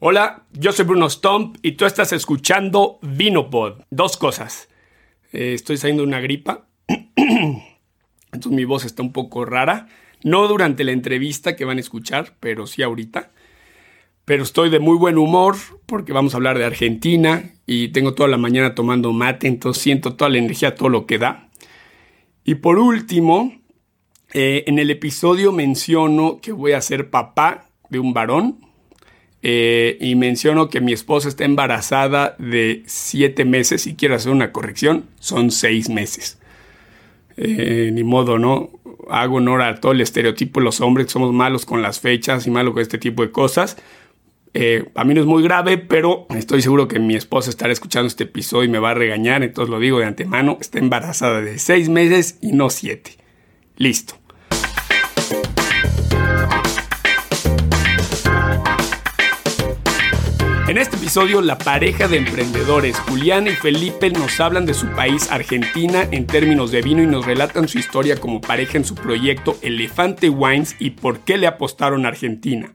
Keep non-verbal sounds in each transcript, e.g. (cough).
Hola, yo soy Bruno Stomp y tú estás escuchando Vinopod. Dos cosas. Eh, estoy saliendo de una gripa. (clears throat) Entonces mi voz está un poco rara. No durante la entrevista que van a escuchar, pero sí ahorita. Pero estoy de muy buen humor porque vamos a hablar de Argentina y tengo toda la mañana tomando mate, entonces siento toda la energía, todo lo que da. Y por último, eh, en el episodio menciono que voy a ser papá de un varón, eh, y menciono que mi esposa está embarazada de siete meses y quiero hacer una corrección, son seis meses. Eh, ni modo, ¿no? Hago honor a todo el estereotipo de los hombres, que somos malos con las fechas y malos con este tipo de cosas. Eh, a mí no es muy grave, pero estoy seguro que mi esposa estará escuchando este episodio y me va a regañar, entonces lo digo de antemano, está embarazada de seis meses y no siete. Listo. En este episodio, la pareja de emprendedores Juliana y Felipe nos hablan de su país, Argentina, en términos de vino y nos relatan su historia como pareja en su proyecto Elefante Wines y por qué le apostaron a Argentina.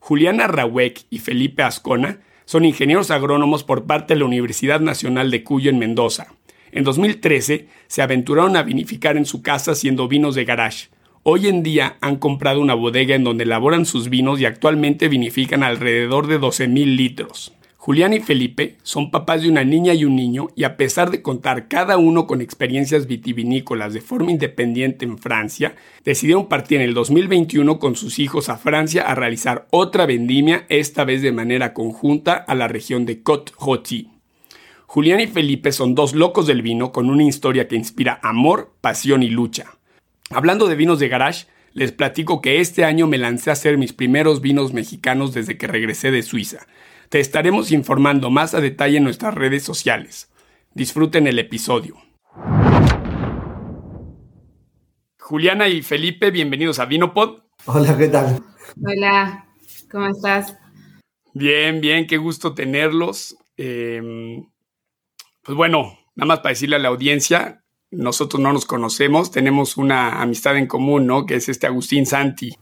Juliana Rawek y Felipe Ascona son ingenieros agrónomos por parte de la Universidad Nacional de Cuyo en Mendoza. En 2013 se aventuraron a vinificar en su casa haciendo vinos de garage. Hoy en día han comprado una bodega en donde elaboran sus vinos y actualmente vinifican alrededor de 12.000 litros. Julián y Felipe son papás de una niña y un niño y a pesar de contar cada uno con experiencias vitivinícolas de forma independiente en Francia, decidieron partir en el 2021 con sus hijos a Francia a realizar otra vendimia, esta vez de manera conjunta a la región de Côte-Rôtie. Julián y Felipe son dos locos del vino con una historia que inspira amor, pasión y lucha. Hablando de vinos de garage, les platico que este año me lancé a hacer mis primeros vinos mexicanos desde que regresé de Suiza. Te estaremos informando más a detalle en nuestras redes sociales. Disfruten el episodio. Juliana y Felipe, bienvenidos a Vinopod. Hola, ¿qué tal? Hola, ¿cómo estás? Bien, bien, qué gusto tenerlos. Em, pues bueno, nada más para decirle a la audiencia, nosotros no nos conocemos, tenemos una amistad en común, ¿no? Que es este Agustín Santi.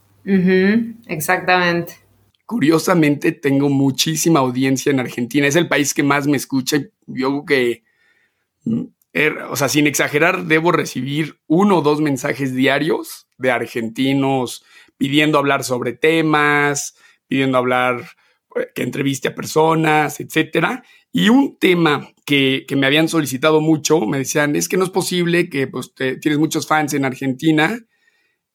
exactamente. Curiosamente, tengo muchísima audiencia en Argentina. Es el país que más me escucha. Yo creo que, mm, er, o sea, sin exagerar, debo recibir uno o dos mensajes diarios de argentinos pidiendo hablar sobre temas, pidiendo hablar, eh, que entreviste a personas, etcétera. Y un tema que, me habían solicitado mucho, me decían, es que no es posible que pues, tienes muchos fans en Argentina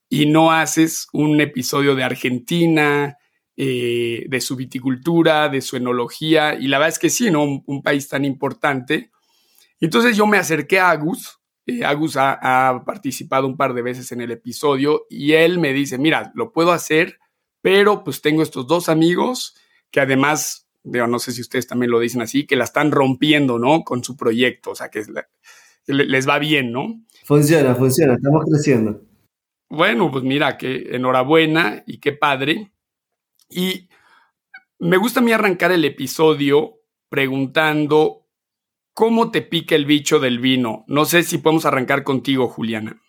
y no haces un episodio de Argentina, eh, de su viticultura, de su enología. Y la verdad es que sí, ¿no? Un, país tan importante. Entonces yo me acerqué a Agus. Eh, Agus ha, participado un par de veces en el episodio y él me dice, mira, lo puedo hacer, pero pues tengo estos dos amigos que además no sé si ustedes también lo dicen así, que la están rompiendo, ¿no? Con su proyecto, o sea, que, les va bien, ¿no? Funciona, funciona, estamos creciendo. Bueno, pues mira, que enhorabuena y qué padre. Y me gusta a mí arrancar el episodio preguntando cómo te pica el bicho del vino. No sé si podemos arrancar contigo, Juliana.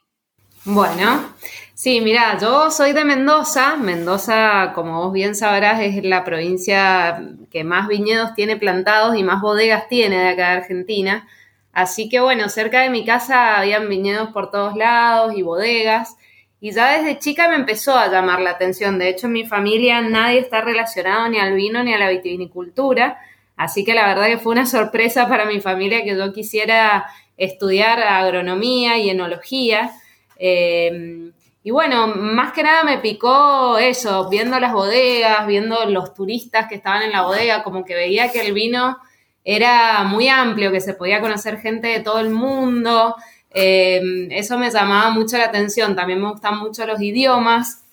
Bueno, sí, mira, yo soy de Mendoza. Mendoza, como vos bien sabrás, es la provincia que más viñedos tiene plantados y más bodegas tiene de acá de Argentina. Así que bueno, cerca de mi casa habían viñedos por todos lados y bodegas. Y ya desde chica me empezó a llamar la atención. De hecho, en mi familia nadie está relacionado ni al vino ni a la vitivinicultura. Así que la verdad que fue una sorpresa para mi familia que yo quisiera estudiar agronomía y enología. Eh, y bueno, más que nada me picó eso, viendo las bodegas, viendo los turistas que estaban en la bodega, como que veía que el vino era muy amplio, que se podía conocer gente de todo el mundo. Eh, eso me llamaba mucho la atención. También me gustan mucho los idiomas.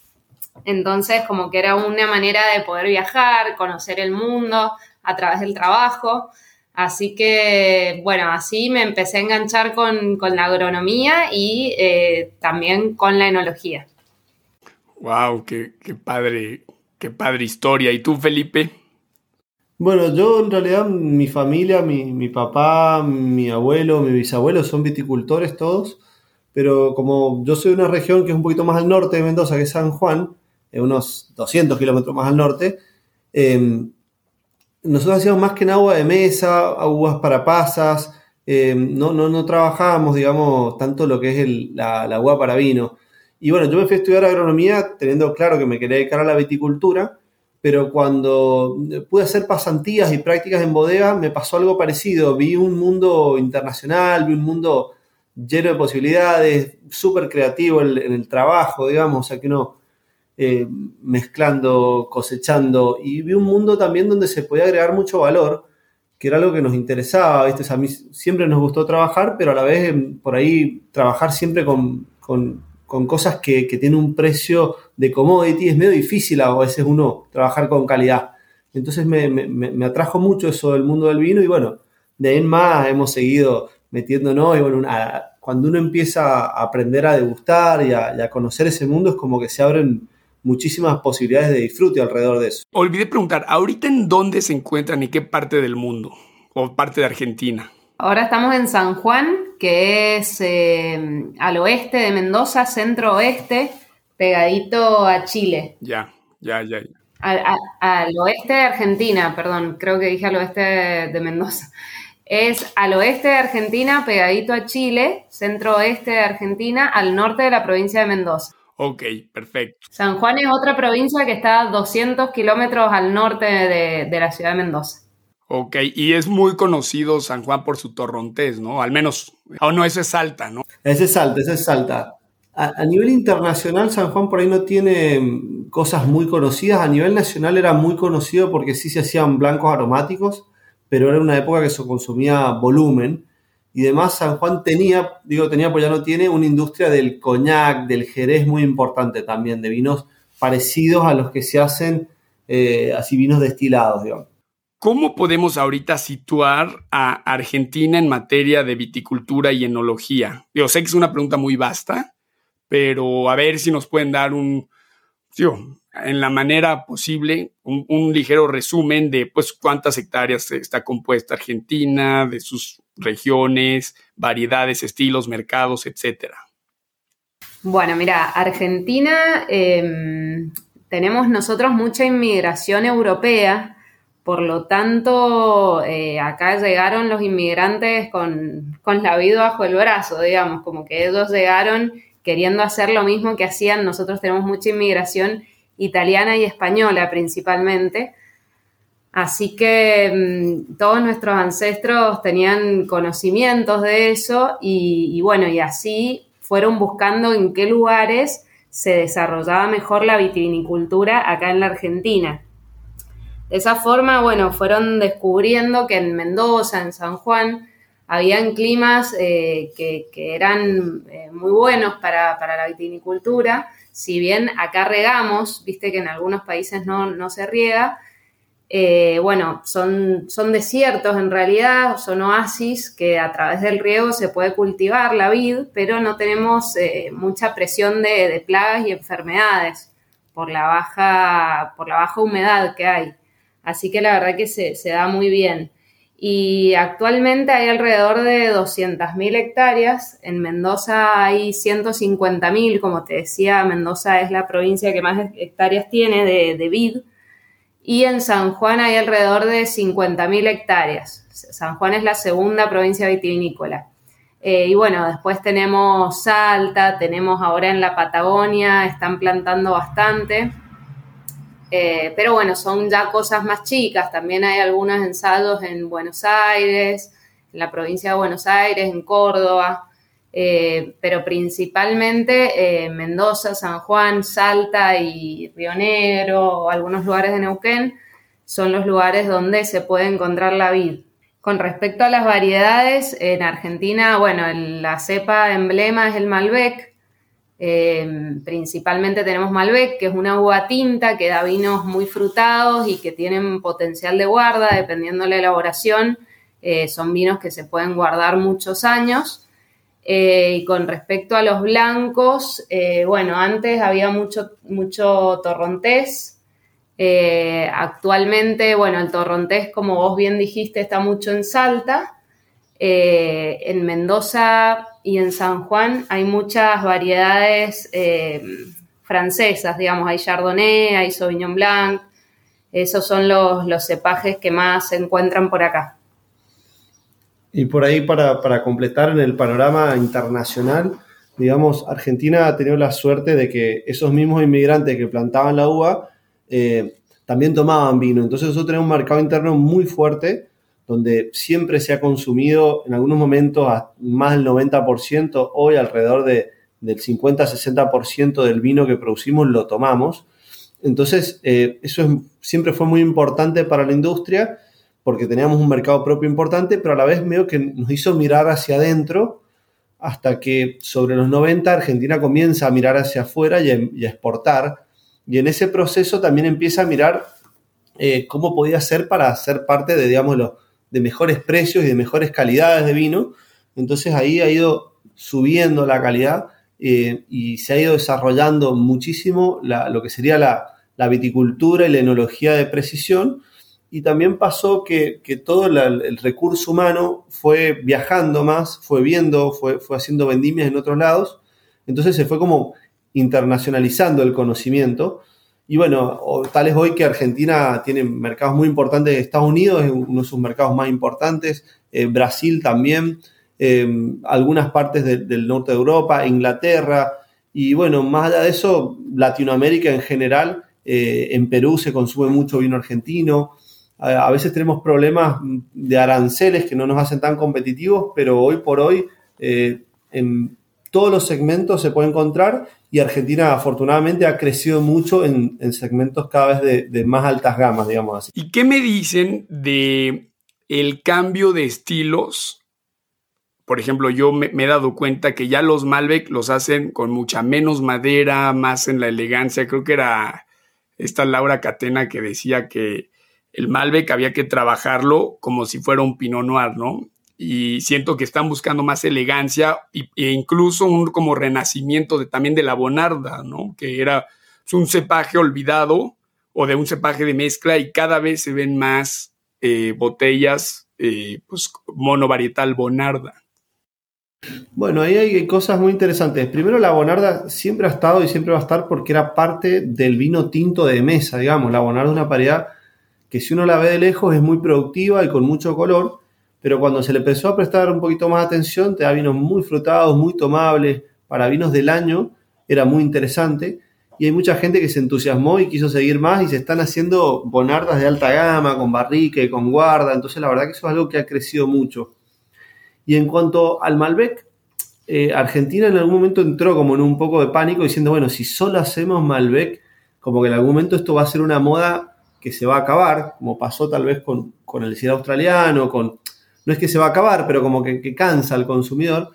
Entonces, como que era una manera de poder viajar, conocer el mundo a través del trabajo. Así que, bueno, así me empecé a enganchar con, la agronomía y eh, también con la enología. Wow, qué, padre, qué padre historia. ¿Y tú, Felipe? Bueno, yo en realidad, mi familia, mi, papá, mi abuelo, mi bisabuelo son viticultores todos, pero como yo soy de una región que es un poquito más al norte de Mendoza, que es San Juan, unos 200 kilómetros más al norte, eh, nosotros hacíamos más que en agua de mesa, aguas para pasas, eh, no, no, no, trabajábamos, digamos, tanto lo que es la, la, agua para vino. Y bueno, yo me fui a estudiar agronomía teniendo claro que me quería dedicar a la viticultura, pero cuando pude hacer pasantías y prácticas en bodega me pasó algo parecido. Vi un mundo internacional, vi un mundo lleno de posibilidades, súper creativo en, el trabajo, digamos, o sea que uno eh, mezclando, cosechando, y vi un mundo también donde se podía agregar mucho valor, que era algo que nos interesaba, ¿viste? a mí siempre nos gustó trabajar, pero a la vez em, por ahí trabajar siempre con, cosas que, tienen un precio de commodity es medio difícil a veces uno trabajar con calidad. Entonces me, atrajo mucho eso del mundo del vino y bueno, de ahí en más hemos seguido metiéndonos y bueno, cuando uno empieza a aprender a degustar y a, conocer ese mundo es como que se abren muchísimas posibilidades de disfrute alrededor de eso. Olvidé preguntar, ¿ahorita en dónde se encuentran y qué parte del mundo o parte de Argentina? Ahora estamos en San Juan, que es eh, al oeste de Mendoza, centro-oeste, pegadito a Chile. Ya, ya, ya. Al, oeste de Argentina, perdón, creo que dije al oeste de Mendoza. Es al oeste de Argentina, pegadito a Chile, centro-oeste de Argentina, al norte de la provincia de Mendoza. Ok, perfecto. San Juan es otra provincia que está a 200 kilómetros al norte de, la ciudad de Mendoza. Ok, y es muy conocido San Juan por su torrontés, ¿no? Al menos, o no, ese es Salta, ¿no? Ese es Salta, ese es Salta. A, nivel internacional, San Juan por ahí no tiene mm, cosas muy conocidas. A nivel nacional era muy conocido porque sí se hacían blancos aromáticos, pero era una época que se consumía volumen y demás, San Juan tenía, digo tenía pues ya no tiene, una industria del coñac, del jerez muy importante también, de vinos parecidos a los que se hacen, eh, así vinos destilados, digamos. ¿Cómo podemos ahorita situar a Argentina en materia de viticultura y enología? Yo sé que es una pregunta muy vasta, pero a ver si nos pueden dar un, en la manera posible, un, ligero resumen de pues cuántas hectáreas está compuesta Argentina, de sus regiones, variedades, estilos, mercados, etcétera. Bueno, mira, Argentina em, tenemos nosotros mucha inmigración europea, por lo tanto, eh, acá llegaron los inmigrantes con, con la vida bajo el brazo, digamos, como que ellos llegaron queriendo hacer lo mismo que hacían. Nosotros tenemos mucha inmigración italiana y española principalmente. Así que mm, todos nuestros ancestros tenían conocimientos de eso y, bueno, y así fueron buscando en qué lugares se desarrollaba mejor la vitivinicultura acá en la Argentina. De esa forma, bueno, fueron descubriendo que en Mendoza, en San Juan, habían climas eh, que, eran eh, muy buenos para, la vitivinicultura. Si bien acá regamos, viste que en algunos países no, se riega, eh, bueno, son, son, desiertos en realidad, son oasis que a través del riego se puede cultivar la vid, pero no tenemos mucha presión de, plagas y enfermedades por la, baja, por la baja humedad que hay. Así que la verdad que se, se da muy bien y actualmente hay alrededor de 200.000 hectáreas. En Mendoza hay 150.000, como te decía, Mendoza es la provincia que más hectáreas tiene de, vid. Y en San Juan hay alrededor de 50.000 hectáreas. San Juan es la segunda provincia vitivinícola. Eh, y bueno, después tenemos Salta, tenemos ahora en la Patagonia, están plantando bastante. Eh, pero bueno, son ya cosas más chicas. También hay algunos ensayos en Buenos Aires, en la provincia de Buenos Aires, en Córdoba, eh, pero principalmente eh, Mendoza, San Juan, Salta y Río Negro o algunos lugares de Neuquén son los lugares donde se puede encontrar la vid. Con respecto a las variedades, en Argentina, bueno, la cepa emblema es el Malbec, eh, principalmente tenemos Malbec, que es una uva tinta que da vinos muy frutados y que tienen potencial de guarda, dependiendo de la elaboración. Eh, son vinos que se pueden guardar muchos años. Eh, y con respecto a los blancos, bueno, antes había mucho, mucho torrontés. actualmente, bueno, el torrontés, como vos bien dijiste, está mucho en Salta. en Mendoza y en San Juan hay muchas variedades eh, francesas, digamos, hay Chardonnay, hay Sauvignon Blanc, Esos son los, los cepajes que más se encuentran por acá. Y por ahí, para, para completar en el panorama internacional, digamos, Argentina ha tenido la suerte de que esos mismos inmigrantes que plantaban la uva eh, también tomaban vino. Entonces nosotros tenemos un mercado interno muy fuerte, donde siempre se ha consumido en algunos momentos más del 90%, hoy alrededor de, del 50-60% del vino que producimos lo tomamos. Entonces, eh, eso siempre fue muy importante para la industria porque teníamos un mercado propio importante, pero a la vez medio que nos hizo mirar hacia adentro hasta que sobre los 90 Argentina comienza a mirar hacia afuera y a, exportar. Y en ese proceso también empieza a mirar eh, cómo podía ser para ser parte de, digamos, de mejores precios y de mejores calidades de vino. Entonces ahí ha ido subiendo la calidad eh, y se ha ido desarrollando muchísimo lo que sería la, viticultura y la enología de precisión. Y también pasó que, todo el, recurso humano fue viajando más, fue viendo, fue, fue haciendo vendimias en otros lados. Entonces se fue como internacionalizando el conocimiento. Y bueno, tal es hoy que Argentina tiene mercados muy importantes. Estados Unidos es uno de sus mercados más importantes. Eh, Brasil también. Eh, algunas partes del norte de Europa, Inglaterra. Y bueno, más allá de eso, Latinoamérica en general. Eh, en Perú se consume mucho vino argentino. A, veces tenemos problemas de aranceles que no nos hacen tan competitivos, pero hoy por hoy en todos los segmentos se puede encontrar y Argentina afortunadamente ha crecido mucho en, segmentos cada vez de, más altas gamas, digamos así. ¿Y qué me dicen de el cambio de estilos? Por ejemplo, yo me, he dado cuenta que ya los Malbec los hacen con mucha menos madera, más en la elegancia. Creo que era esta Laura Catena que decía que el Malbec había que trabajarlo como si fuera un Pinot Noir, ¿no? y siento que están buscando más elegancia e incluso un como renacimiento de, también de la bonarda, ¿no? Que era un cepaje olvidado o de un cepaje de mezcla y cada vez se ven más eh, botellas eh, pues monovarietal bonarda. Bueno, ahí hay cosas muy interesantes. Primero, la bonarda siempre ha estado y siempre va a estar porque era parte del vino tinto de mesa, digamos. La bonarda es una paridad que si uno la ve de lejos es muy productiva y con mucho color, pero cuando se le empezó a prestar un poquito más atención, te da vinos muy frutados, muy tomables, para vinos del año, era muy interesante. Y hay mucha gente que se entusiasmó y quiso seguir más y se están haciendo bonardas de alta gama, con barrique, con guarda. Entonces, la verdad que eso es algo que ha crecido mucho. Y en cuanto al Malbec, eh, Argentina en algún momento entró como en un poco de pánico diciendo, bueno, si solo hacemos Malbec, como que en algún momento esto va a ser una moda que se va a acabar, como pasó tal vez con, con el cielo australiano, con no es que se va a acabar, pero como que, cansa al consumidor.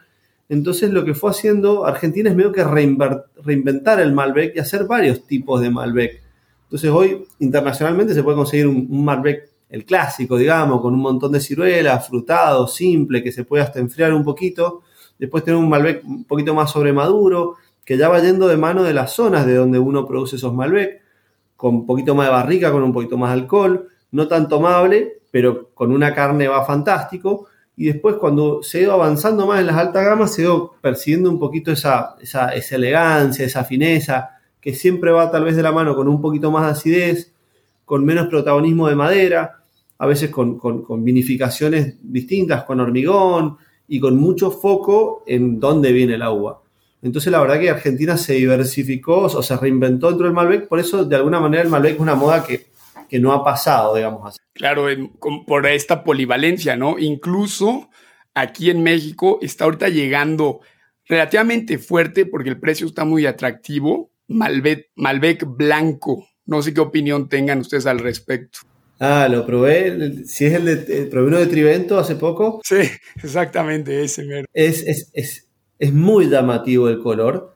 Entonces lo que fue haciendo Argentina es medio que reinventar el Malbec y hacer varios tipos de Malbec. Entonces hoy internacionalmente se puede conseguir un, Malbec, el clásico, digamos, con un montón de ciruelas, frutado, simple, que se puede hasta enfriar un poquito. Después tener un Malbec un poquito más sobremaduro, que ya va yendo de mano de las zonas de donde uno produce esos Malbec, con un poquito más de barrica, con un poquito más de alcohol, no tan tomable, pero con una carne va fantástico. Y después cuando se ha ido avanzando más en las altas gamas, se ha ido un poquito esa, esa, elegancia, esa fineza, que siempre va tal vez de la mano con un poquito más de acidez, con menos protagonismo de madera, a veces con, vinificaciones distintas, con hormigón y con mucho foco en dónde viene el agua. Entonces la verdad que Argentina se diversificó o se reinventó dentro del Malbec, por eso de alguna manera el Malbec es una moda que que no ha pasado, digamos así. Claro, por esta polivalencia, ¿no? Incluso aquí en México está ahorita llegando relativamente fuerte porque el precio está muy atractivo. Malbec, Malbec blanco. No sé qué opinión tengan ustedes al respecto. Ah, lo probé. Si es el de, probé uno de Trivento hace poco. Sí, (laughs) exactamente, ese Es, es, es, es muy llamativo el color.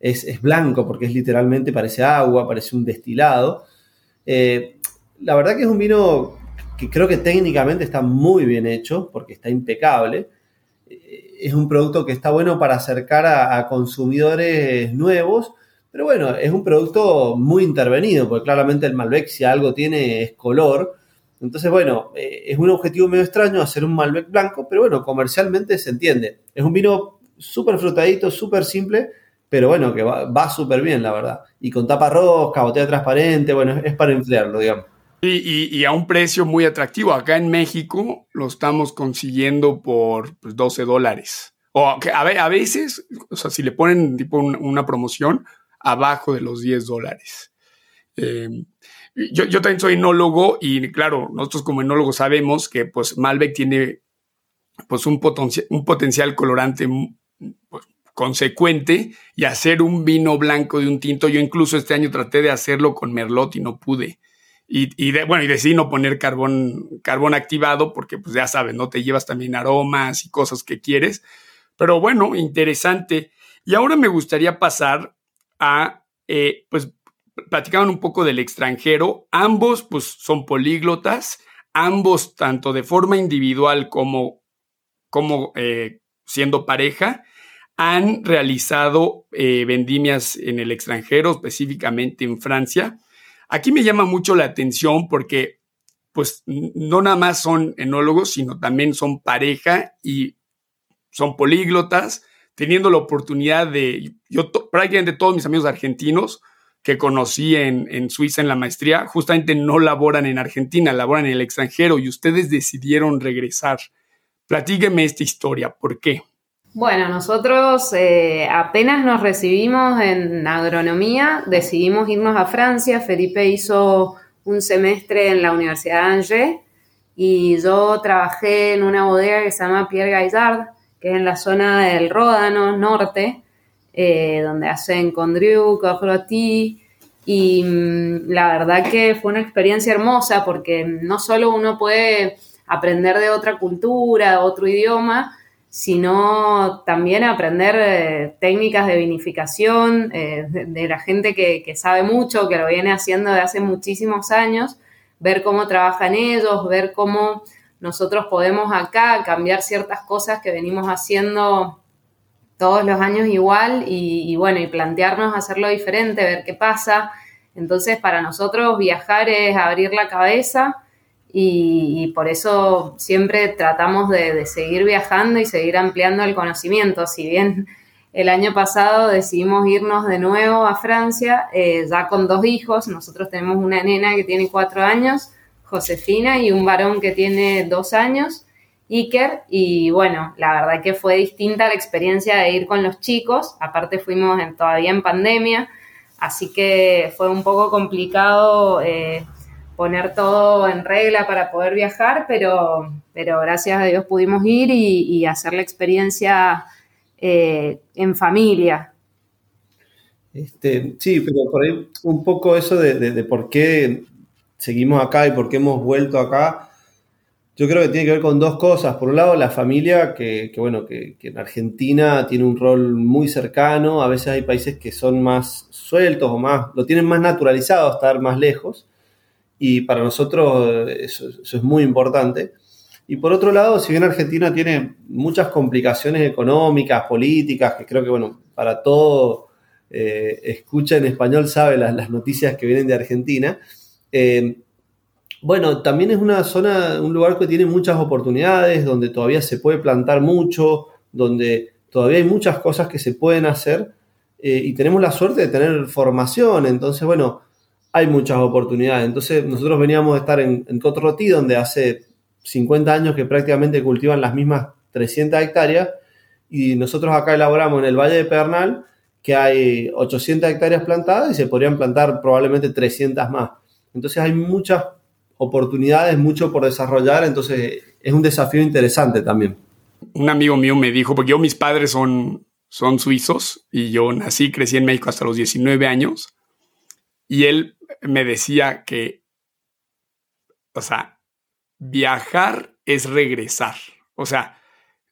Es, es, blanco porque es literalmente, parece agua, parece un destilado. Eh, la verdad que es un vino que creo que técnicamente está muy bien hecho, porque está impecable. Eh, es un producto que está bueno para acercar a, consumidores nuevos, pero bueno, es un producto muy intervenido, porque claramente el Malbec si algo tiene es color. Entonces, bueno, eh, es un objetivo medio extraño hacer un Malbec blanco, pero bueno, comercialmente se entiende. Es un vino súper frutadito, súper simple, pero bueno, que va, súper bien, la verdad. Y con tapa rosca, botella transparente, bueno, es para enfriarlo, digamos. Y, a un precio muy atractivo. Acá en México lo estamos consiguiendo por 12 pues, dólares. O a, a, veces, o sea, si le ponen tipo una promoción, abajo de los 10 dólares. Em, yo, yo, también soy enólogo y claro, nosotros como enólogos sabemos que pues Malbec tiene pues un, un potencial colorante consecuente y hacer un vino blanco de un tinto. Yo incluso este año traté de hacerlo con Merlot y no pude. Y, bueno, y decidí no poner carbón, carbón activado porque pues ya sabes, ¿no? Te llevas también aromas y cosas que quieres. Pero bueno, interesante. Y ahora me gustaría pasar a, eh, pues, platicaban un poco del extranjero. Ambos, pues, son políglotas. Ambos, tanto de forma individual como, como eh, siendo pareja, han realizado eh, vendimias en el extranjero, específicamente en Francia. Aquí me llama mucho la atención porque, pues, no nada más son enólogos, sino también son pareja y son políglotas, teniendo la oportunidad de, yo prácticamente todos mis amigos argentinos que conocí en, en, Suiza en la maestría, justamente no laboran en Argentina, laboran en el extranjero y ustedes decidieron regresar. Platíqueme esta historia, ¿por qué? Bueno, nosotros eh, apenas nos recibimos en agronomía, decidimos irnos a Francia. Felipe hizo un semestre en la Universidad de Angers y yo trabajé en una bodega que se llama Pierre Gaillard, que es en la zona del Ródano norte, eh, donde hacen Condrieu, Corroti, y mm, la verdad que fue una experiencia hermosa porque no solo uno puede aprender de otra cultura, otro idioma, sino también aprender eh, técnicas de vinificación eh, de, la gente que, sabe mucho, que lo viene haciendo de hace muchísimos años, ver cómo trabajan ellos, ver cómo nosotros podemos acá cambiar ciertas cosas que venimos haciendo todos los años igual y bueno, y plantearnos hacerlo diferente, ver qué pasa. Entonces, para nosotros viajar es abrir la cabeza y, por eso siempre tratamos de, seguir viajando y seguir ampliando el conocimiento. Si bien el año pasado decidimos irnos de nuevo a Francia, eh, ya con dos hijos, nosotros tenemos una nena que tiene cuatro años, Josefina, y un varón que tiene dos años, Iker, y bueno, la verdad que fue distinta la experiencia de ir con los chicos, aparte fuimos todavía en pandemia, así que fue un poco complicado. Eh, poner todo en regla para poder viajar, pero, pero gracias a Dios pudimos ir y, hacer la experiencia eh, en familia. Este, sí, pero por ahí un poco eso de, por qué seguimos acá y por qué hemos vuelto acá, yo creo que tiene que ver con dos cosas. Por un lado, la familia, que, bueno, que, en Argentina tiene un rol muy cercano, a veces hay países que son más sueltos o más, lo tienen más naturalizado estar más lejos y para nosotros eso, es muy importante. Y por otro lado, si bien Argentina tiene muchas complicaciones económicas, políticas, que creo que, bueno, para todo eh, escucha en español sabe las, noticias que vienen de Argentina, eh, bueno, también es una zona, un lugar que tiene muchas oportunidades, donde todavía se puede plantar mucho, donde todavía hay muchas cosas que se pueden hacer eh, y tenemos la suerte de tener formación. Entonces, bueno, hay muchas oportunidades. Entonces, nosotros veníamos de estar en, en donde hace 50 años que prácticamente cultivan las mismas 300 hectáreas, y nosotros acá elaboramos en el Valle de Pernal, que hay 800 hectáreas plantadas y se podrían plantar probablemente 300 más. Entonces, hay muchas oportunidades, mucho por desarrollar, entonces es un desafío interesante también. Un amigo mío me dijo, porque yo mis padres son, son suizos y yo nací, crecí en México hasta los 19 años, y él me decía que, o sea, viajar es regresar. O sea,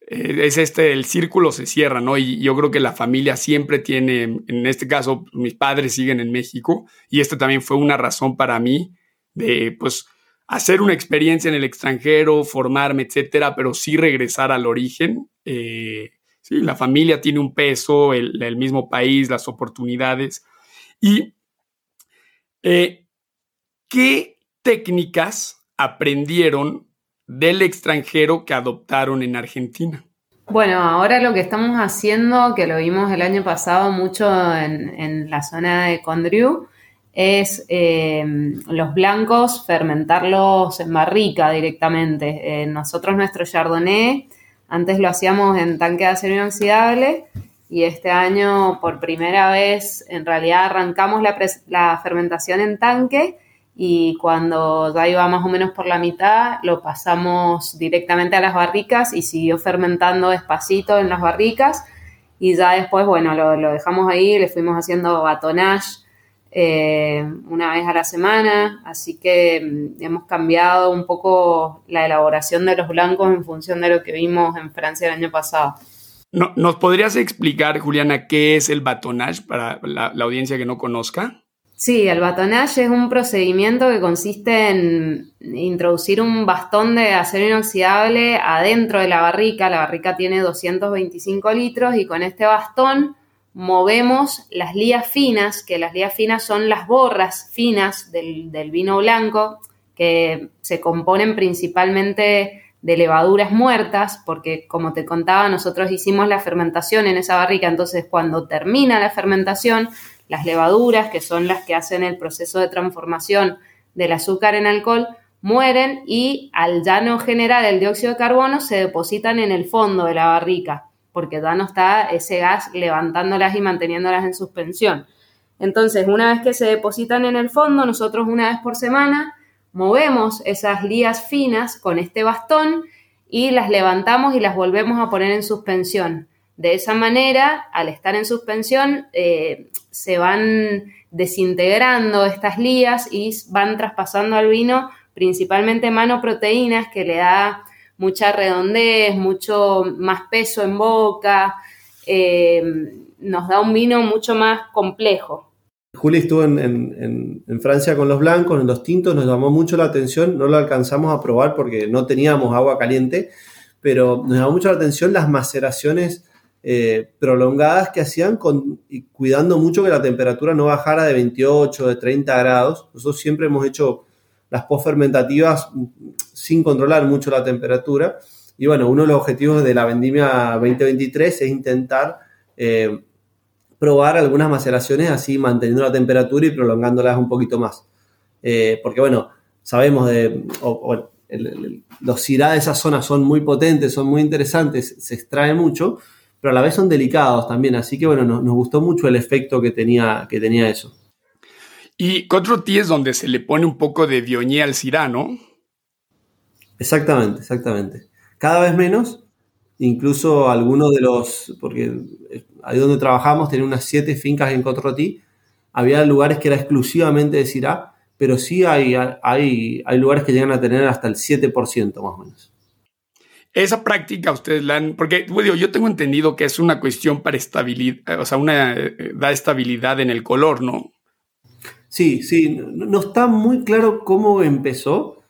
eh, es este, el círculo se cierra, ¿no? Y yo creo que la familia siempre tiene, en este caso, mis padres siguen en México y esto también fue una razón para mí de, pues, hacer una experiencia en el extranjero, formarme, etcétera, pero sí regresar al origen. Eh, sí, la familia tiene un peso, el, el mismo país, las oportunidades. Y eh, ¿Qué técnicas aprendieron del extranjero que adoptaron en Argentina? Bueno, ahora lo que estamos haciendo, que lo vimos el año pasado mucho en, la zona de Condrieu, es em, los blancos fermentarlos en barrica directamente. Eh, nosotros nuestro chardonnay antes lo hacíamos en tanque de acero inoxidable y este año por primera vez en realidad arrancamos la, fermentación en tanque y cuando ya iba más o menos por la mitad lo pasamos directamente a las barricas y siguió fermentando despacito en las barricas y ya después, bueno, lo, lo dejamos ahí, le fuimos haciendo batonage eh, una vez a la semana, así que mm, hemos cambiado un poco la elaboración de los blancos en función de lo que vimos en Francia el año pasado. No, ¿Nos podrías explicar, Juliana, qué es el batonage para la, audiencia que no conozca? Sí, el batonage es un procedimiento que consiste en introducir un bastón de acero inoxidable adentro de la barrica. La barrica tiene 225 litros y con este bastón movemos las lías finas, que las lías finas son las borras finas del, vino blanco, que se componen principalmente de levaduras muertas, porque como te contaba, nosotros hicimos la fermentación en esa barrica, entonces cuando termina la fermentación, las levaduras, que son las que hacen el proceso de transformación del azúcar en alcohol, mueren y al ya no generar el dióxido de carbono se depositan en el fondo de la barrica porque ya no está ese gas levantándolas y manteniéndolas en suspensión. Entonces, una vez que se depositan en el fondo, nosotros una vez por semana movemos esas lías finas con este bastón y las levantamos y las volvemos a poner en suspensión. De esa manera, al estar en suspensión, eh, se van desintegrando estas lías y van traspasando al vino principalmente manoproteínas que le da mucha redondez, mucho más peso en boca, eh, nos da un vino mucho más complejo. Juli estuvo en, Francia con los blancos, en los tintos, nos llamó mucho la atención, no lo alcanzamos a probar porque no teníamos agua caliente, pero nos llamó mucho la atención las maceraciones eh, prolongadas que hacían con, cuidando mucho que la temperatura no bajara de 28, de 30 grados. Nosotros siempre hemos hecho las postfermentativas sin controlar mucho la temperatura. Y bueno, uno de los objetivos de la vendimia 2023 es intentar eh, probar algunas maceraciones así manteniendo la temperatura y prolongándolas un poquito más. Eh, porque bueno, sabemos de... los CIRA de esa zona son muy potentes, son muy interesantes, se extrae mucho, pero a la vez son delicados también. Así que bueno, nos, nos gustó mucho el efecto que tenía, que tenía eso. Y Control es donde se le pone un poco de Dioñé al Cirano. Exactamente, exactamente. Cada vez menos, incluso algunos de los, porque ahí donde trabajamos tenía unas siete fincas en Cotrotí, había lugares que era exclusivamente de Cirá, pero sí hay, hay, hay lugares que llegan a tener hasta el 7% más o menos. Esa práctica ustedes la han, porque yo tengo entendido que es una cuestión para estabilidad, o sea, una eh, da estabilidad en el color, ¿no? Sí, sí, no, está muy claro cómo empezó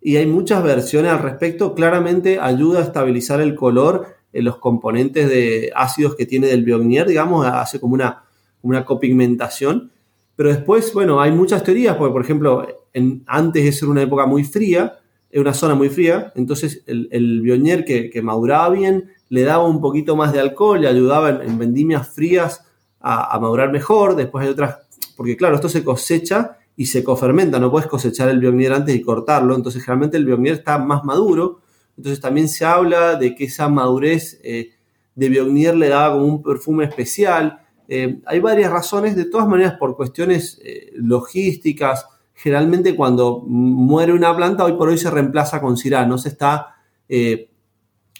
y hay muchas versiones al respecto. Claramente ayuda a estabilizar el color los componentes de ácidos que tiene del Biognier, digamos, hace como una, una copigmentación. Pero después, bueno, hay muchas teorías, porque por ejemplo, en, antes de ser una época muy fría, es una zona muy fría, entonces el, el Biognier que, maduraba bien le daba un poquito más de alcohol, le ayudaba en, vendimias frías a, madurar mejor. Después hay otras porque claro, esto se cosecha y se cofermenta, no puedes cosechar el biognier antes y cortarlo, entonces generalmente el biognier está más maduro, entonces también se habla de que esa madurez eh, de biognier le daba como un perfume especial. Eh, hay varias razones, de todas maneras por cuestiones eh, logísticas, generalmente cuando muere una planta hoy por hoy se reemplaza con cirá, no se está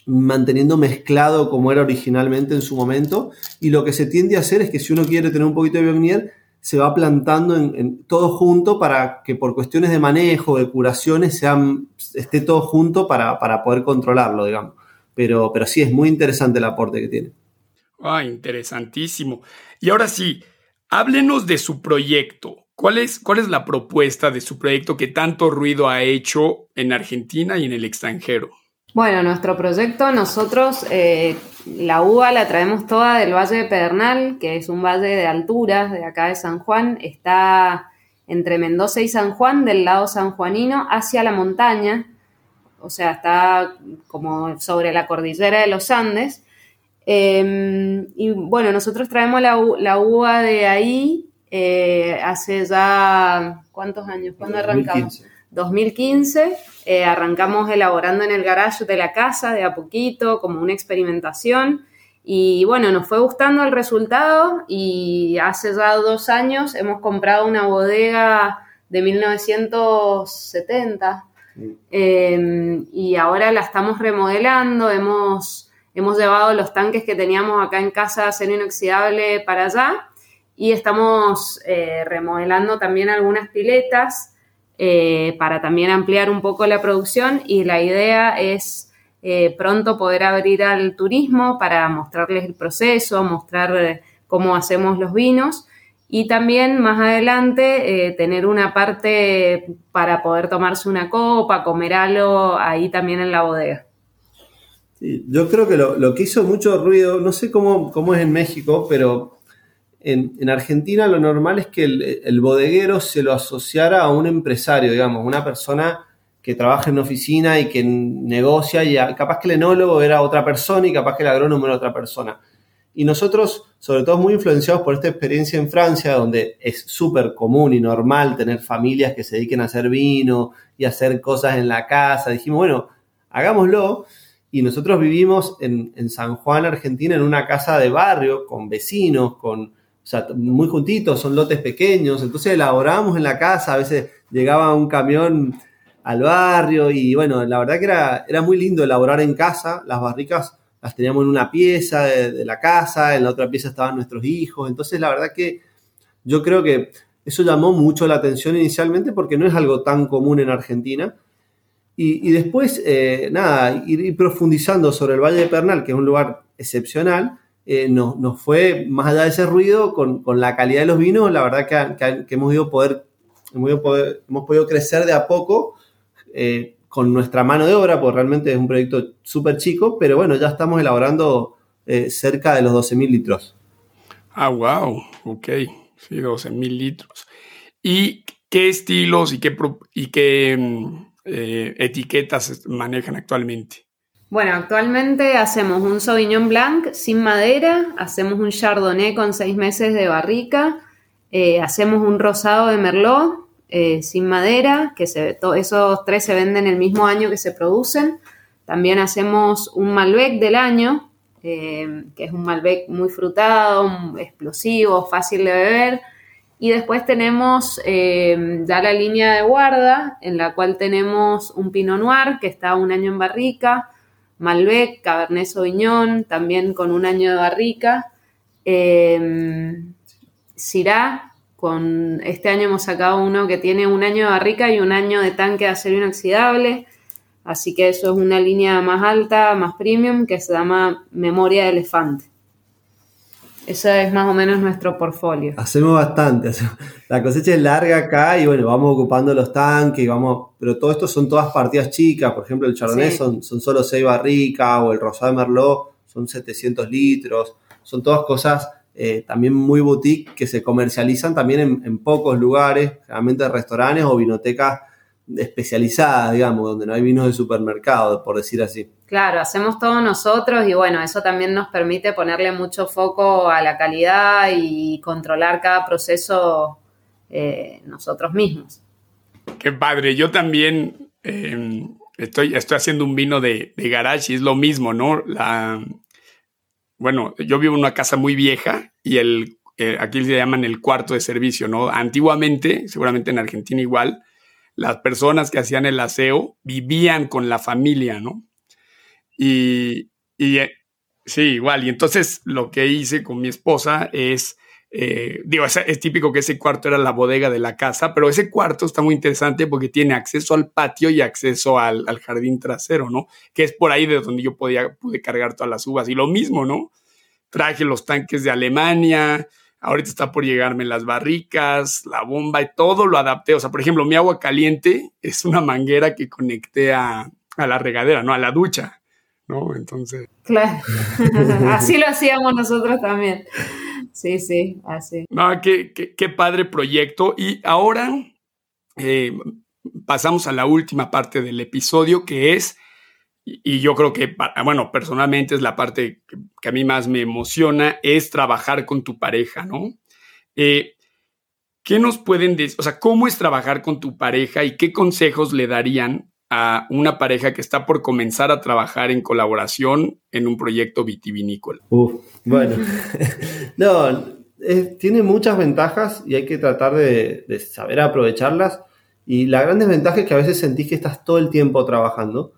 manteniendo mezclado como era originalmente en su momento. Y lo que se tiende a hacer es que si uno quiere tener un poquito de biognier, se va plantando en, todo junto para que por cuestiones de manejo, de curaciones, sean, esté todo junto para, poder controlarlo, digamos. Pero, pero sí, es muy interesante el aporte que tiene. Ah, interesantísimo. Y ahora sí, háblenos de su proyecto. ¿Cuál es, ¿Cuál es la propuesta de su proyecto que tanto ruido ha hecho en Argentina y en el extranjero? Bueno, nuestro proyecto, nosotros eh, la uva la traemos toda del Valle de Pedernal, que es un valle de alturas de acá de San Juan. Está entre Mendoza y San Juan, del lado sanjuanino, hacia la montaña. O sea, está como sobre la cordillera de los Andes. Em, y bueno, nosotros traemos la, uva de ahí eh, hace ya, ¿cuántos años? ¿Cuándo arrancamos? 2015. Eh, arrancamos elaborando en el garage de la casa de a poquito, como una experimentación. Y bueno, nos fue gustando el resultado y hace ya dos años hemos comprado una bodega de 1970 mm. em, y ahora la estamos remodelando, hemos, hemos llevado los tanques que teníamos acá en casa de acero inoxidable para allá y estamos eh, remodelando también algunas piletas eh, para también ampliar un poco la producción y la idea es eh, pronto poder abrir al turismo para mostrarles el proceso, mostrar cómo hacemos los vinos y también más adelante tener una parte para poder tomarse una copa, comer algo ahí también en la bodega. yo creo que lo, que hizo mucho ruido, no sé cómo, cómo es en México, pero en, Argentina lo normal es que el, bodeguero se lo asociara a un empresario, digamos, una persona que trabaja en una oficina y que negocia y capaz que el enólogo era otra persona y capaz que el agrónomo era otra persona. Y nosotros, sobre todo muy influenciados por esta experiencia en Francia, donde es súper común y normal tener familias que se dediquen a hacer vino y hacer cosas en la casa, dijimos, bueno, hagámoslo. Y nosotros vivimos en, San Juan, Argentina, en una casa de barrio, con vecinos, con, sea, muy juntitos, son lotes pequeños, entonces elaborábamos en la casa, a veces llegaba un camión al barrio y bueno, la verdad que era, era muy lindo elaborar en casa, las barricas las teníamos en una pieza de, la casa, en la otra pieza estaban nuestros hijos, entonces la verdad que yo creo que eso llamó mucho la atención inicialmente porque no es algo tan común en Argentina. Y, después, eh, nada, ir, profundizando sobre el Valle de Pernal, que es un lugar excepcional, eh, nos, fue, más allá de ese ruido, con, la calidad de los vinos, la verdad que, hemos, ido poder, hemos, podido crecer de a poco eh, con nuestra mano de obra, porque realmente es un proyecto súper chico, pero bueno, ya estamos elaborando eh, cerca de los 12.000 litros. Ah, wow, ok, sí, 12.000 litros. ¿Y qué estilos y qué, y qué mm, etiquetas manejan actualmente? Bueno, actualmente hacemos un Sauvignon Blanc sin madera, hacemos un Chardonnay con seis meses de barrica, eh, hacemos un rosado de Merlot eh, sin madera, que se, esos tres se venden el mismo año que se producen. También hacemos un Malbec del año, eh, que es un Malbec muy frutado, explosivo, fácil de beber. Y después tenemos ya la línea de guarda, en la cual tenemos un Pinot Noir, que está un año en barrica, Malbec, Cabernet Sauvignon, también con un año de barrica. Eh, Syrah, con este año hemos sacado uno que tiene un año de barrica y un año de tanque de acero inoxidable. Así que eso es una línea más alta, más premium, que se llama Memoria de Elefante. Ese es más o menos nuestro portfolio. Hacemos bastante. La cosecha es larga acá y bueno, vamos ocupando los tanques, y vamos, pero todo esto son todas partidas chicas. Por ejemplo, el Chardonnay son, son solo 6 barricas o el Rosado de Merlot son 700 litros. Son todas cosas eh, también muy boutique que se comercializan también en, en pocos lugares, generalmente restaurantes o vinotecas especializada, digamos, donde no hay vinos de supermercado, por decir así. Claro, hacemos todo nosotros y bueno, eso también nos permite ponerle mucho foco a la calidad y controlar cada proceso eh, nosotros mismos. Qué padre, yo también em, estoy, estoy haciendo un vino de, garage y es lo mismo, ¿no? La, bueno, yo vivo en una casa muy vieja y el, eh, aquí se llaman el cuarto de servicio, ¿no? Antiguamente, seguramente en Argentina igual, las personas que hacían el aseo vivían con la familia, ¿no? Y, eh, sí, igual. Y entonces lo que hice con mi esposa es, eh, digo, es, típico que ese cuarto era la bodega de la casa, pero ese cuarto está muy interesante porque tiene acceso al patio y acceso al, jardín trasero, ¿no? Que es por ahí de donde yo podía, pude cargar todas las uvas. Y lo mismo, ¿no? Traje los tanques de Alemania, Ahorita está por llegarme las barricas, la bomba y todo lo adapté. O sea, por ejemplo, mi agua caliente es una manguera que conecté a, la regadera, ¿no? A la ducha, ¿no? Entonces. Claro. (laughs) así lo hacíamos nosotros también. Sí, sí, así. No, qué, qué, padre proyecto. Y ahora eh, pasamos a la última parte del episodio, que es y yo creo que, bueno, personalmente es la parte que, a mí más me emociona, es trabajar con tu pareja, ¿no? Eh, ¿qué nos pueden decir? O sea, ¿cómo es trabajar con tu pareja y qué consejos le darían a una pareja que está por comenzar a trabajar en colaboración en un proyecto vitivinícola? bueno, (laughs) no, tiene muchas ventajas y hay que tratar de, saber aprovecharlas. Y la gran desventaja es que a veces sentís que estás todo el tiempo trabajando,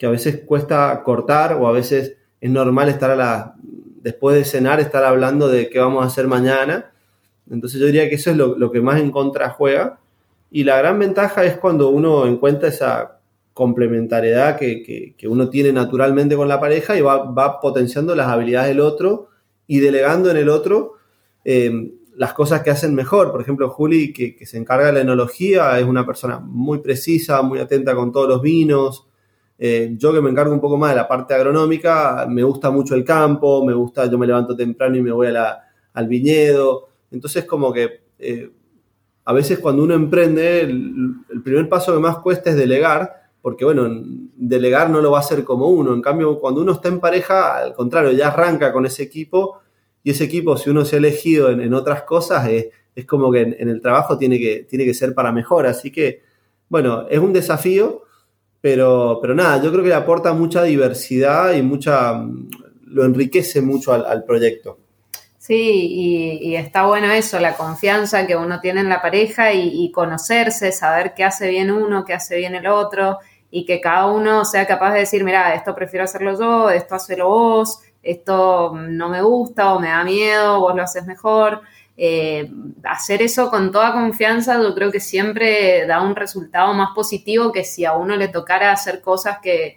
que a veces cuesta cortar o a veces es normal estar a la, después de cenar, estar hablando de qué vamos a hacer mañana. Entonces yo diría que eso es lo, que más en contra juega. Y la gran ventaja es cuando uno encuentra esa complementariedad que, uno tiene naturalmente con la pareja y va, potenciando las habilidades del otro y delegando en el otro eh, las cosas que hacen mejor. Por ejemplo, Juli, que, se encarga de la enología, es una persona muy precisa, muy atenta con todos los vinos. Eh, yo que me encargo un poco más de la parte agronómica, me gusta mucho el campo, me gusta, yo me levanto temprano y me voy al viñedo. Entonces, como que eh, a veces cuando uno emprende, el, primer paso que más cuesta es delegar, porque bueno, delegar no lo va a hacer como uno. En cambio, cuando uno está en pareja, al contrario, ya arranca con ese equipo y ese equipo, si uno se ha elegido en, otras cosas, es como que en, el trabajo tiene que, tiene que ser para mejor. Así que, bueno, es un desafío, pero, pero nada, yo creo que le aporta mucha diversidad y mucha, lo enriquece mucho al, proyecto. Sí, y, está bueno eso, la confianza que uno tiene en la pareja y, y, conocerse, saber qué hace bien uno, qué hace bien el otro, y que cada uno sea capaz de decir, mira, esto prefiero hacerlo yo, esto hazlo vos, esto no me gusta o me da miedo, vos lo haces mejor. Eh, hacer eso con toda confianza yo creo que siempre da un resultado más positivo que si a uno le tocara hacer cosas que,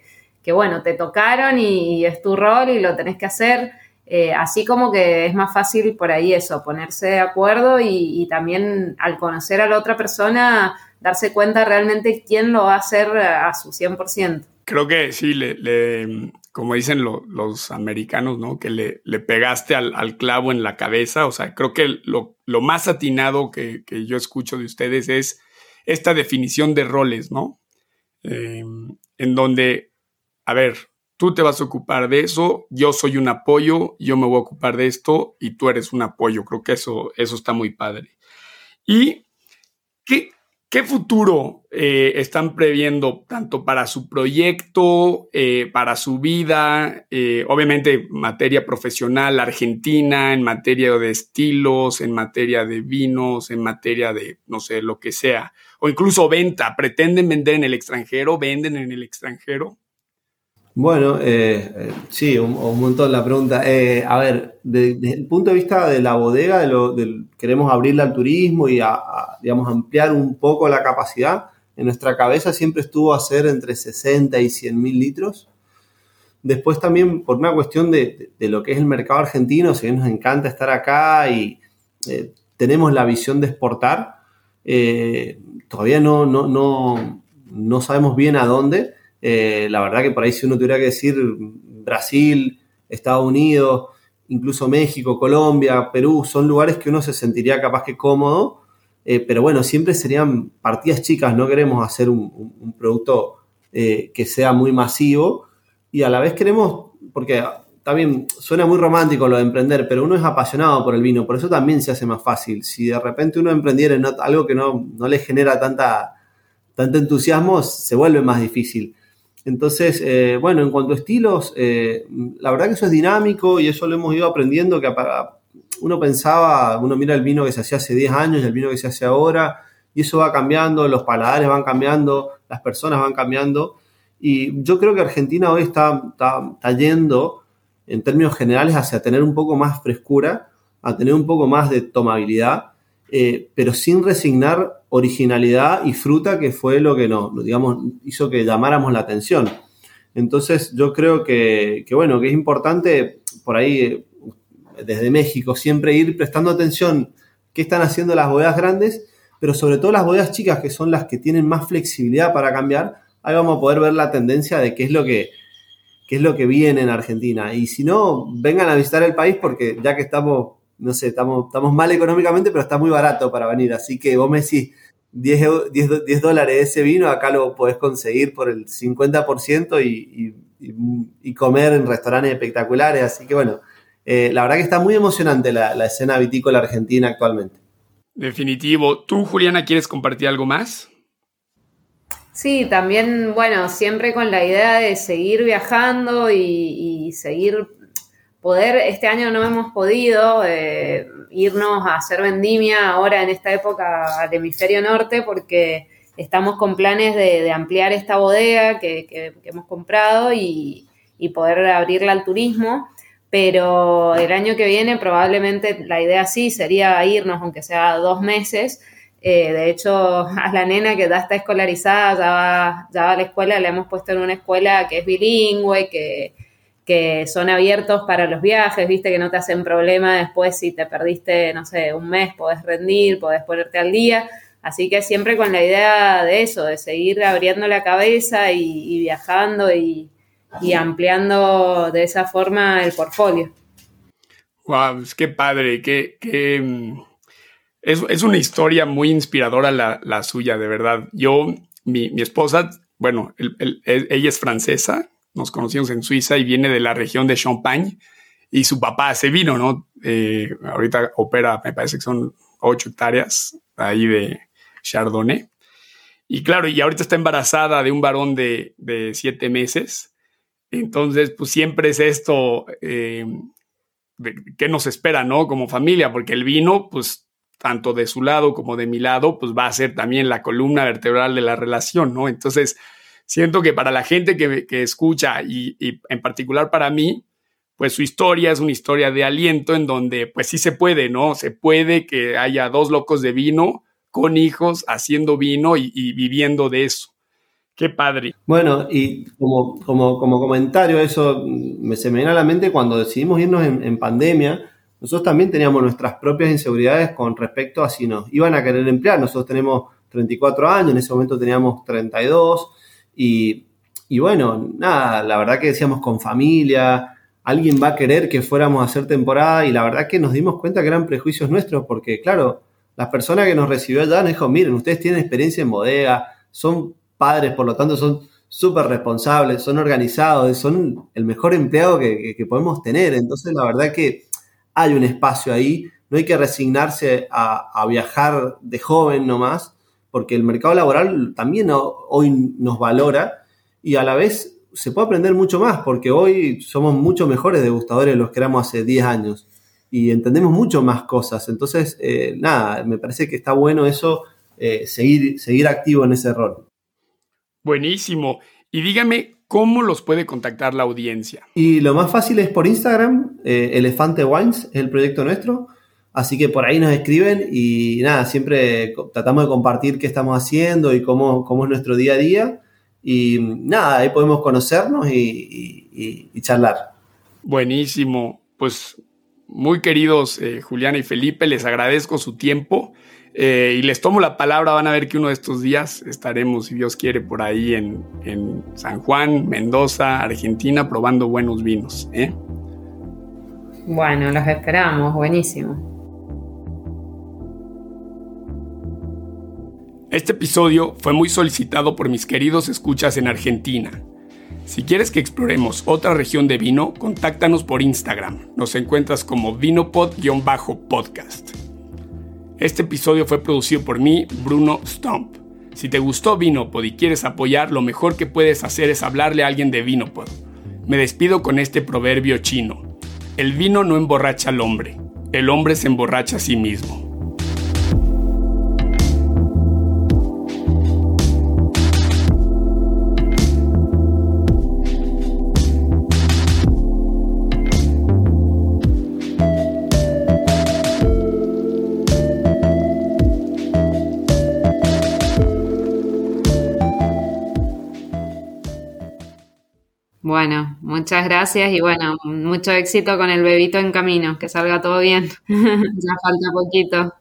bueno, te tocaron y, es tu rol y lo tenés que hacer. Eh, así como que es más fácil por ahí eso, ponerse de acuerdo y, también al conocer a la otra persona darse cuenta realmente quién lo va a hacer a su 100%. Creo que sí, le, como dicen los americanos, ¿no? Que le, le pegaste al, clavo en la cabeza. O sea, creo que lo, más atinado que, yo escucho de ustedes es esta definición de roles, ¿no? Em, en donde, a ver, tú te vas a ocupar de eso, yo soy un apoyo, yo me voy a ocupar de esto y tú eres un apoyo. Creo que eso, eso está muy padre. Y, ¿qué, ¿Qué futuro eh, están previendo tanto para su proyecto, eh, para su vida, eh, obviamente materia profesional argentina, en materia de estilos, en materia de vinos, en materia de, no sé, lo que sea, o incluso venta? ¿Pretenden vender en el extranjero? ¿Venden en el extranjero? Bueno, eh, eh, sí, un, montón la pregunta. Eh, a ver, desde el punto de vista de la bodega, de lo, queremos abrirla al turismo y digamos, ampliar un poco la capacidad. En nuestra cabeza siempre estuvo a ser entre 60 y 100 mil litros. Después también por una cuestión de, lo que es el mercado argentino, si bien nos encanta estar acá y tenemos la visión de exportar, todavía no, no, no, no sabemos bien a dónde eh, la verdad que por ahí si uno tuviera que decir Brasil, Estados Unidos, incluso México, Colombia, Perú, son lugares que uno se sentiría capaz que cómodo, eh, pero bueno, siempre serían partidas chicas, no queremos hacer un, producto eh, que sea muy masivo y a la vez queremos, porque también suena muy romántico lo de emprender, pero uno es apasionado por el vino, por eso también se hace más fácil. Si de repente uno emprendiera en algo que no, no le genera tanta, tanto entusiasmo, se vuelve más difícil. Entonces, eh, bueno, en cuanto a estilos, eh, la verdad que eso es dinámico y eso lo hemos ido aprendiendo, que uno pensaba, uno mira el vino que se hacía hace 10 años y el vino que se hace ahora, y eso va cambiando, los paladares van cambiando, las personas van cambiando, y yo creo que Argentina hoy está, está, yendo, en términos generales, hacia tener un poco más frescura, a tener un poco más de tomabilidad, eh, pero sin resignar originalidad y fruta, que fue lo que nos, digamos, hizo que llamáramos la atención. Entonces yo creo que, bueno, que es importante por ahí, desde México, siempre ir prestando atención qué están haciendo las bodegas grandes, pero sobre todo las bodegas chicas, que son las que tienen más flexibilidad para cambiar, ahí vamos a poder ver la tendencia de qué es lo que, qué es lo que viene en Argentina. Y si no, vengan a visitar el país porque ya que estamos, no sé, estamos, estamos mal económicamente, pero está muy barato para venir. Así que vos me decís, 10, 10, dólares ese vino, acá lo podés conseguir por el 50% y, y, comer en restaurantes espectaculares. Así que bueno, eh, la verdad que está muy emocionante la, escena vitícola argentina actualmente. Definitivo. ¿Tú, Juliana, quieres compartir algo más? Sí, también, bueno, siempre con la idea de seguir viajando y, seguir poder, este año no hemos podido eh, irnos a hacer vendimia ahora en esta época al hemisferio norte porque estamos con planes de, ampliar esta bodega que, hemos comprado y, poder abrirla al turismo. Pero el año que viene probablemente la idea sí sería irnos, aunque sea dos meses, eh, de hecho, (laughs) a la nena que ya está escolarizada, ya va, ya va a la escuela, le hemos puesto en una escuela que es bilingüe, que, que son abiertos para los viajes, viste que no te hacen problema después si te perdiste, no sé, un mes, podés rendir, podés ponerte al día. Así que siempre con la idea de eso, de seguir abriendo la cabeza y, viajando y, y, ampliando de esa forma el portfolio. Wow, qué padre, qué, qué, es, una historia muy inspiradora la, suya, de verdad. Yo, mi, esposa, bueno, ella es francesa, nos conocimos en Suiza y viene de la región de Champagne y su papá hace vino, ¿no? Eh, ahorita opera, me parece que son ocho hectáreas ahí de Chardonnay. Y claro, y ahorita está embarazada de un varón de, siete meses. Entonces, pues siempre es esto, eh, ¿qué nos espera, no? Como familia, porque el vino, pues tanto de su lado como de mi lado, pues va a ser también la columna vertebral de la relación, ¿no? Entonces, siento que para la gente que, escucha y, en particular para mí, pues su historia es una historia de aliento en donde pues sí se puede, ¿no? Se puede que haya dos locos de vino con hijos haciendo vino y, viviendo de eso. Qué padre. Bueno, y como, como, como comentario, eso me, se me viene a la mente cuando decidimos irnos en pandemia, nosotros también teníamos nuestras propias inseguridades con respecto a si nos iban a querer emplear. Nosotros tenemos 34 años, en ese momento teníamos 32 y, y bueno, nada, la verdad que decíamos con familia, alguien va a querer que fuéramos a hacer temporada y la verdad que nos dimos cuenta que eran prejuicios nuestros porque claro, las personas que nos recibió allá nos dijo, miren, ustedes tienen experiencia en bodega, son padres, por lo tanto son súper responsables, son organizados, son el mejor empleado que, que, podemos tener. Entonces, la verdad que hay un espacio ahí, no hay que resignarse a, viajar de joven nomás, porque el mercado laboral también hoy nos valora y a la vez se puede aprender mucho más, porque hoy somos mucho mejores degustadores de los que éramos hace 10 años y entendemos mucho más cosas. Entonces, eh, nada, me parece que está bueno eso, eh, seguir, seguir activo en ese rol. Buenísimo. Y dígame, ¿Cómo los puede contactar la audiencia? Y lo más fácil es por Instagram, eh, Elefante Wines es el proyecto nuestro. Así que por ahí nos escriben y nada, siempre tratamos de compartir qué estamos haciendo y cómo, cómo es nuestro día a día. Y nada, ahí podemos conocernos y, charlar. Buenísimo. Pues muy queridos eh, Juliana y Felipe, les agradezco su tiempo. Eh, y les tomo la palabra, van a ver que uno de estos días estaremos, si Dios quiere, por ahí en, San Juan, Mendoza, Argentina, probando buenos vinos. ¿eh? Bueno, los esperamos, buenísimo. Este episodio fue muy solicitado por mis queridos escuchas en Argentina. Si quieres que exploremos otra región de vino, contáctanos por Instagram. Nos encuentras como vinopod-podcast. Este episodio fue producido por mí, Bruno Stump. Si te gustó Vinopod y quieres apoyar, lo mejor que puedes hacer es hablarle a alguien de Vinopod. Me despido con este proverbio chino. El vino no emborracha al hombre, el hombre se emborracha a sí mismo. Bueno, muchas gracias y bueno, mucho éxito con el bebito en camino, que salga todo bien. (laughs) ya falta poquito.